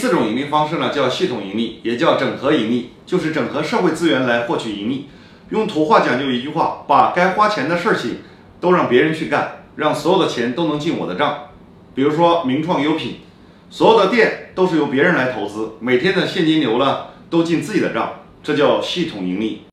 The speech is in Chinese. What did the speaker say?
四种盈利方式呢，叫系统盈利，也叫整合盈利，就是整合社会资源来获取盈利。用土话讲究一句话，把该花钱的事情都让别人去干，让所有的钱都能进我的账。比如说名创优品，所有的店都是由别人来投资，每天的现金流呢都进自己的账，这叫系统盈利。